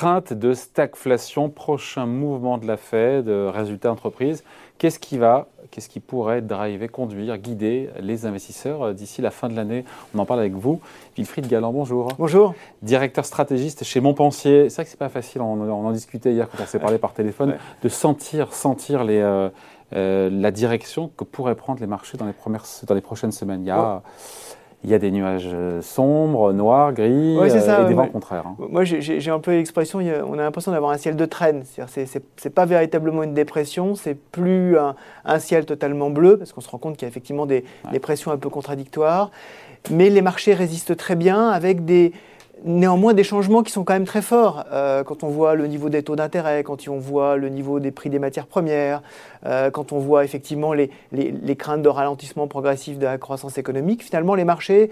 crainte de stagflation, prochain mouvement de la Fed, résultats entreprises. Qu'est-ce qui va, qu'est-ce qui pourrait driver, conduire, guider les investisseurs euh, d'ici la fin de l'année? On en parle avec vous. Wilfried Galland, bonjour. Bonjour. Directeur stratégiste chez Montpensier. C'est vrai que c'est pas facile, on, en discutait hier quand on s'est parlé par téléphone, de sentir, sentir les, euh, euh, la direction que pourraient prendre les marchés dans les, premières, dans les prochaines semaines. Il y a, il y a des nuages euh, sombres, noirs, gris euh, et des vents contraires. Hein. Moi, j'ai un peu l'expression, on a l'impression d'avoir un ciel de traîne. Ce n'est pas véritablement une dépression, c'est plus un, ciel totalement bleu, parce qu'on se rend compte qu'il y a effectivement des, des, pressions un peu contradictoires. Mais les marchés résistent très bien avec des, néanmoins des changements qui sont quand même très forts. Euh, quand on voit le niveau des taux d'intérêt, quand on voit le niveau des prix des matières premières, euh, quand on voit effectivement les, les, craintes de ralentissement progressif de la croissance économique, finalement les marchés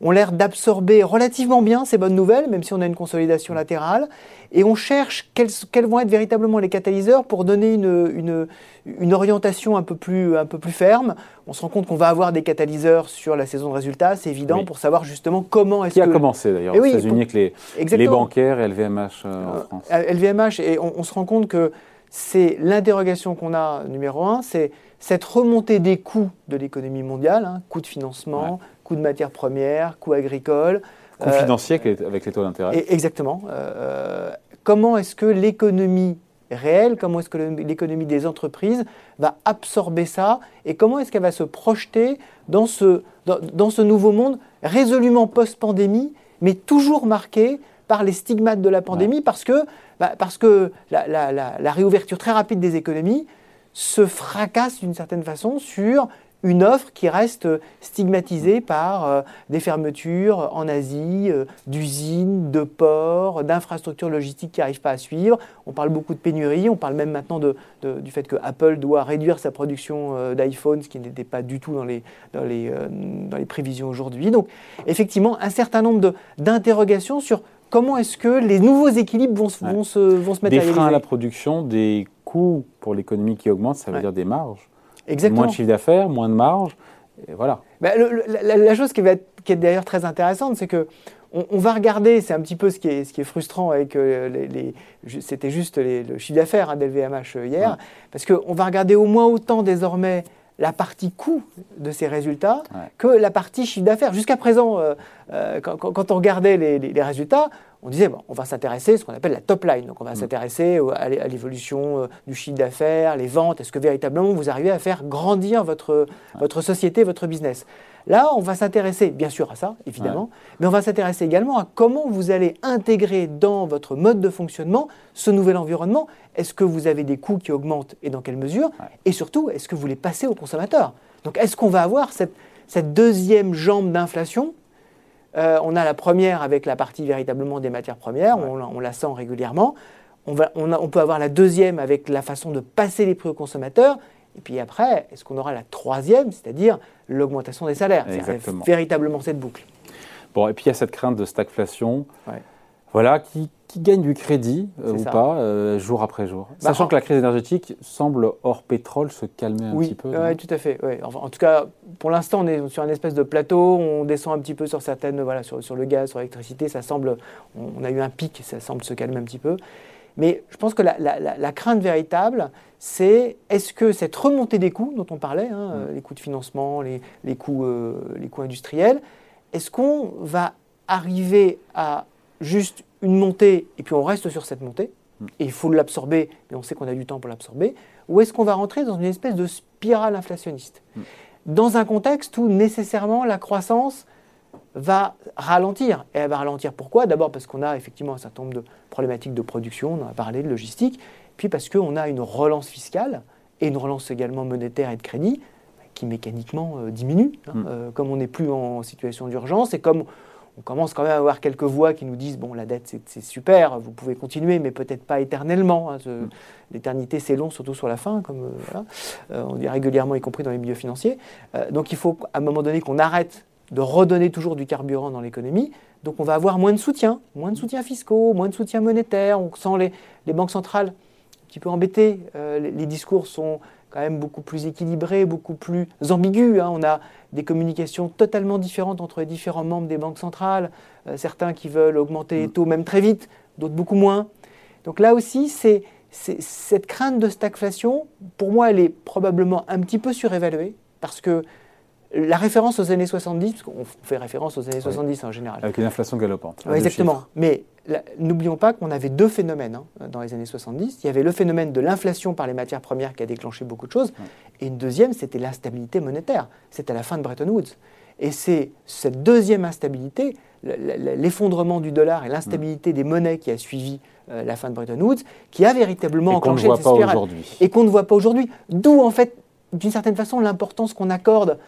ont l'air d'absorber relativement bien ces bonnes nouvelles, même si on a une consolidation latérale, et on cherche quels, quels vont être véritablement les catalyseurs pour donner une, une, une, orientation un peu, plus, un peu plus ferme. On se rend compte qu'on va avoir des catalyseurs sur la saison de résultats, c'est évident, pour savoir justement comment est-ce que... Qui a commencé d'ailleurs aux États-Unis avec les, les, bancaires et LVMH euh, en euh, France? LVMH, et on, on se rend compte que c'est l'interrogation qu'on a, numéro un, c'est cette remontée des coûts de l'économie mondiale, hein, coûts de financement, coûts de matières premières, coûts agricoles. Coûts euh, financiers avec les taux d'intérêt. Exactement. Euh, comment est-ce que l'économie réelle, comment est-ce que l'économie des entreprises va absorber ça et comment est-ce qu'elle va se projeter dans ce, dans, ce nouveau monde résolument post-pandémie, mais toujours marqué par les stigmates de la pandémie, parce que, bah, parce que la, la, réouverture très rapide des économies se fracasse d'une certaine façon sur une offre qui reste stigmatisée par euh, des fermetures en Asie, euh, d'usines, de ports, d'infrastructures logistiques qui n'arrivent pas à suivre. On parle beaucoup de pénurie, on parle même maintenant de, du fait que Apple doit réduire sa production euh, d'iPhone, ce qui n'était pas du tout dans les, dans les, dans les prévisions aujourd'hui. Donc effectivement, un certain nombre d'interrogations sur comment est-ce que les nouveaux équilibres vont, vont, se, vont se matérialiser. Des freins à la production, des coûts pour l'économie qui augmentent, ça veut dire des marges. Moins de chiffre d'affaires, moins de marge. Et voilà. Bah, la, chose qui, va être, qui est d'ailleurs très intéressante, c'est que on, va regarder, c'est un petit peu ce qui est, ce qui est frustrant avec euh, les, c'était juste le chiffre d'affaires hein, d'LVMH euh, hier, parce qu'on va regarder au moins autant désormais la partie coût de ces résultats que la partie chiffre d'affaires. Jusqu'à présent, euh, quand, on regardait les, résultats, on disait, bon, on va s'intéresser à ce qu'on appelle la top line. Donc on va mm. s'intéresser à l'évolution euh, du chiffre d'affaires, les ventes. Est-ce que véritablement vous arrivez à faire grandir votre, votre société, votre business? Là, on va s'intéresser bien sûr à ça, évidemment, mais on va s'intéresser également à comment vous allez intégrer dans votre mode de fonctionnement ce nouvel environnement. Est-ce que vous avez des coûts qui augmentent et dans quelle mesure? Et surtout, est-ce que vous les passez aux consommateurs? Donc est-ce qu'on va avoir cette, cette deuxième jambe d'inflation euh, on a la première avec la partie véritablement des matières premières, on, la sent régulièrement. On, peut avoir la deuxième avec la façon de passer les prix aux consommateurs. Et puis après, est-ce qu'on aura la troisième, c'est-à-dire l'augmentation des salaires? C'est véritablement cette boucle. Bon, et puis il y a cette crainte de stagflation. Voilà, qui, qui gagne du crédit euh, ou pas, euh, jour après jour. Bah, Sachant que la crise énergétique semble, hors pétrole, se calmer un petit peu. Oui, tout à fait. en tout cas, pour l'instant, on est sur un espèce de plateau, on descend un petit peu sur certaines, voilà, sur, sur le gaz, sur l'électricité, ça semble, on, a eu un pic, ça semble se calmer un petit peu. Mais je pense que la, la, crainte véritable, c'est est-ce que cette remontée des coûts dont on parlait, hein, mm. les coûts de financement, les, les coûts, euh, les coûts industriels, est-ce qu'on va arriver à juste une montée et puis on reste sur cette montée, et il faut l'absorber, mais on sait qu'on a du temps pour l'absorber, ou est-ce qu'on va rentrer dans une espèce de spirale inflationniste? Dans un contexte où nécessairement la croissance va ralentir. Et elle va ralentir pourquoi? D'abord parce qu'on a effectivement un certain nombre de problématiques de production, on en a parlé, de logistique, puis parce qu'on a une relance fiscale et une relance également monétaire et de crédit qui mécaniquement euh, diminue, hein, mm. euh, comme on n'est plus en situation d'urgence et comme on commence quand même à avoir quelques voix qui nous disent bon, la dette c'est super, vous pouvez continuer, mais peut-être pas éternellement. Hein, mm. L'éternité c'est long, surtout sur la fin, comme euh, euh, on dit régulièrement, y compris dans les milieux financiers. Euh, donc il faut à un moment donné qu'on arrête de redonner toujours du carburant dans l'économie. Donc on va avoir moins de soutien, moins de soutien fiscaux, moins de soutien monétaire. On sent les, les banques centrales un petit peu embêtées. les discours sont quand même beaucoup plus équilibré, beaucoup plus ambigu. Hein. On a des communications totalement différentes entre les différents membres des banques centrales. Euh, certains qui veulent augmenter les mm. taux même très vite, d'autres beaucoup moins. Donc là aussi, c'est cette crainte de stagflation, pour moi, elle est probablement un petit peu surévaluée, parce que la référence aux années 70, parce qu'on fait référence aux années 70 en général. Avec une inflation galopante. exactement. Mais n'oublions pas qu'on avait deux phénomènes hein, dans les années 70. Il y avait le phénomène de l'inflation par les matières premières qui a déclenché beaucoup de choses. Et une deuxième, c'était l'instabilité monétaire. C'était la fin de Bretton Woods. Et c'est cette deuxième instabilité, l'effondrement du dollar et l'instabilité des monnaies qui a suivi euh, la fin de Bretton Woods, qui a véritablement enclenché cette spirale. Et qu'on ne voit pas aujourd'hui. D'où, en fait, d'une certaine façon, l'importance qu'on accorde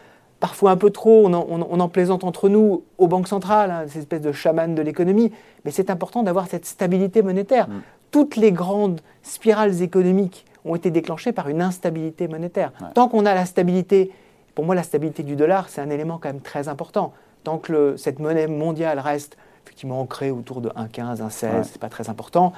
parfois un peu trop, on en, plaisante entre nous aux banques centrales, hein, ces espèces de chamans de l'économie, mais c'est important d'avoir cette stabilité monétaire. Mm. Toutes les grandes spirales économiques ont été déclenchées par une instabilité monétaire. Tant qu'on a la stabilité pour moi, la stabilité du dollar, c'est un élément quand même très important. Tant que cette monnaie mondiale reste effectivement ancrée autour de 1,15, 1,16, ce c'est pas très important.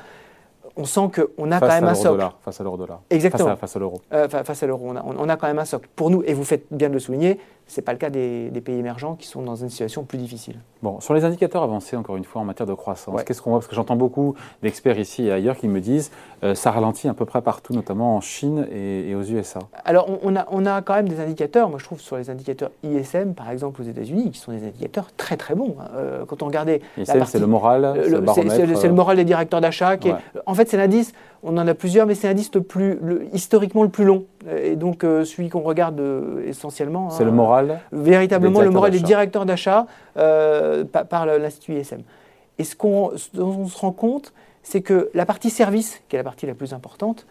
On sent qu'on a quand même un socle. face à l'euro dollar. Exactement. Face à, l'euro. Euh, face à l'euro. On, on a, quand même un socle. Pour nous, et vous faites bien de le souligner, ce n'est pas le cas des, pays émergents qui sont dans une situation plus difficile. Bon, sur les indicateurs avancés, encore une fois, en matière de croissance, qu'est-ce qu'on voit? Parce que j'entends beaucoup d'experts ici et ailleurs qui me disent euh, ça ralentit à peu près partout, notamment en Chine et, aux USA. Alors, on, a, on, a, quand même des indicateurs, moi je trouve, sur les indicateurs ISM, par exemple, aux États-Unis, qui sont des indicateurs très très bons. Hein. Euh, quand on regardait. ISM, c'est le moral C'est le, le, moral des directeurs d'achat. En fait, c'est l'indice on en a plusieurs, mais c'est l'indice le plus, historiquement le plus long. Et donc, euh, celui qu'on regarde euh, essentiellement. C'est le hein, moral Véritablement, le moral des directeurs d'achat euh, par, l'Institut ISM. Et ce qu'on on se rend compte, c'est que la partie service, qui est la partie la plus importante,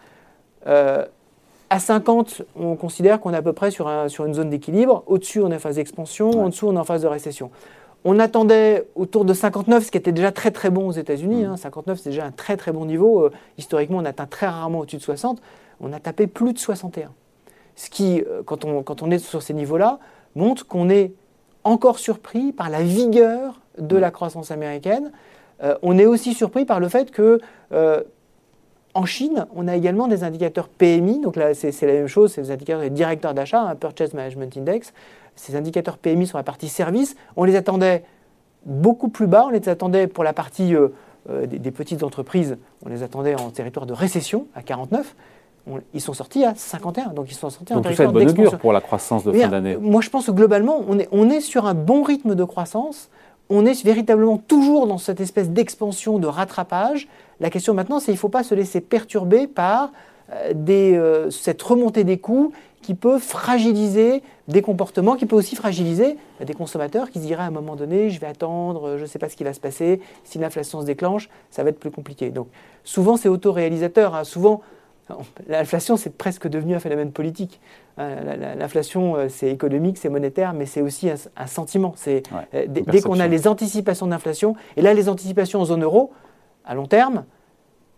à 50, on considère qu'on est à peu près sur, sur une zone d'équilibre. Au-dessus, on est en phase d'expansion. En dessous, on est en phase de récession. On attendait autour de 59, ce qui était déjà très très bon aux États-Unis. 59, mm. hein. c'est déjà un très très bon niveau. Euh, historiquement, on atteint très rarement au-dessus de 60. On a tapé plus de 61. Ce qui, euh, quand on, quand on est sur ces niveaux-là, montre qu'on est encore surpris par la vigueur de la croissance américaine. Euh, on est aussi surpris par le fait que en Chine, on a également des indicateurs PMI, donc là c'est la même chose, c'est des indicateurs des directeurs d'achat, un Purchase Management Index, ces indicateurs PMI sur la partie service, on les attendait beaucoup plus bas, on les attendait pour la partie euh, euh, des, petites entreprises, on les attendait en territoire de récession à 49. ils sont sortis à 51, donc ils sont sortis donc en territoire d'expansion. pour la croissance de fin d'année. Moi, je pense que globalement, on est, on est sur un bon rythme de croissance. On est véritablement toujours dans cette espèce d'expansion, de rattrapage. La question maintenant, c'est qu'il ne faut pas se laisser perturber par euh, des, cette remontée des coûts qui peut fragiliser des comportements, qui peut aussi fragiliser des consommateurs qui se diraient à un moment donné, je vais attendre, je ne sais pas ce qui va se passer, si l'inflation se déclenche, ça va être plus compliqué. Donc souvent c'est autoréalisateur, hein. souvent l'inflation c'est presque devenu un phénomène politique. Hein. L'inflation euh, c'est économique, c'est monétaire, mais c'est aussi un, sentiment. C'est euh, dès qu'on a les anticipations d'inflation, et là les anticipations en zone euro, à long terme,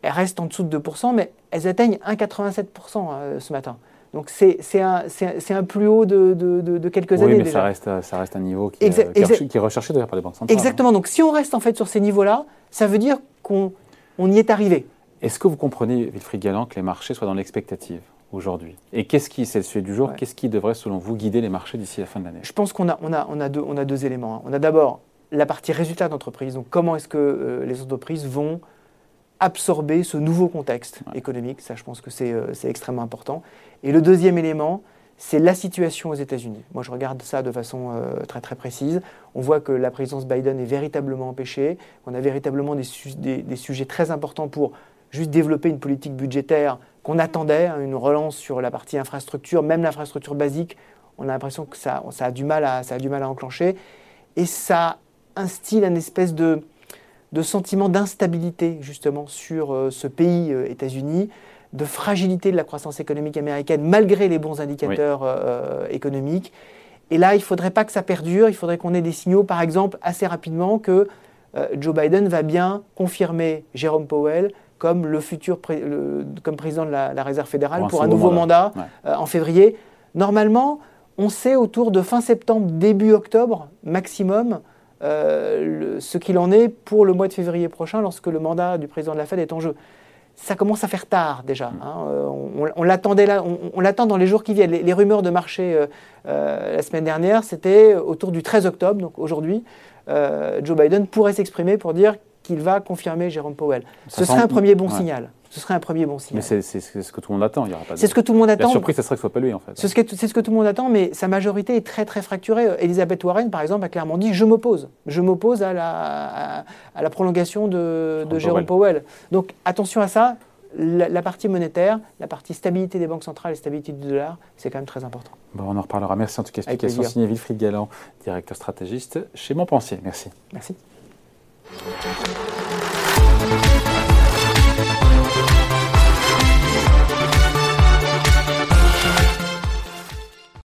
elles restent en dessous de 2%, mais elles atteignent 1,87% euh, ce matin. Donc c'est un, un, plus haut de, de, quelques années. Oui, mais Ça, reste, ça reste un niveau qui, est, qui, recherché d'ailleurs par les banques centrales. Exactement. Hein. Donc si on reste en fait sur ces niveaux-là, ça veut dire qu'on on y est arrivé. Est-ce que vous comprenez, Wilfried Galland, que les marchés soient dans l'expectative aujourd'hui? Et qu'est-ce qui, c'est le sujet du jour, qu'est-ce qui devrait selon vous guider les marchés d'ici la fin de l'année? Je pense qu'on a, on a, on a, deux, on a deux éléments. Hein. On a d'abord la partie résultat d'entreprise. Donc comment est-ce que euh, les entreprises vont absorber ce nouveau contexte économique? Ça, je pense que euh, c'est extrêmement important. Et le deuxième élément, c'est la situation aux États-Unis. Moi, je regarde ça de façon euh, très très précise. On voit que la présidence Biden est véritablement empêchée, qu'on a véritablement des, des, sujets très importants pour juste développer une politique budgétaire qu'on attendait, hein, une relance sur la partie infrastructure, même l'infrastructure basique. On a l'impression que ça, ça, a du mal à, ça a du mal à enclencher. Et ça instille un espèce de, de sentiment d'instabilité justement sur euh, ce pays euh, États-Unis, de fragilité de la croissance économique américaine malgré les bons indicateurs euh, économiques. Et là, il ne faudrait pas que ça perdure, il faudrait qu'on ait des signaux, par exemple, assez rapidement que Joe Biden va bien confirmer Jérôme Powell comme le futur comme président de la, Réserve fédérale pour un, nouveau mandat, en février. Normalement, on sait autour de fin septembre, début octobre maximum euh, ce qu'il en est pour le mois de février prochain lorsque le mandat du président de la Fed est en jeu. Ça commence à faire tard déjà. Mm. Hein. Euh, on, l'attendait là, on, l'attend dans les jours qui viennent. Les, rumeurs de marché euh, la semaine dernière, c'était autour du 13 octobre, donc aujourd'hui, Joe Biden pourrait s'exprimer pour dire qu'il va confirmer Jérôme Powell. ce serait un premier bon signal. Ce serait un premier bon signal. Mais c'est ce que tout le monde attend. C'est ce que tout le monde attend. La surprise, ce serait que ce soit pas lui, en fait. C'est ce, ce, que tout le monde attend, mais sa majorité est très, très fracturée. Elisabeth Warren, par exemple, a clairement dit Je m'oppose. Je m'oppose à la, à, la prolongation de, de Jérôme Powell. Donc, attention à ça. La, partie monétaire, la partie stabilité des banques centrales et stabilité du dollar, c'est quand même très important. Bon, on en reparlera. Merci en tout cas. Explication signée Wilfried Galland, directeur stratégiste chez Montpensier. Merci. Merci. Thank you.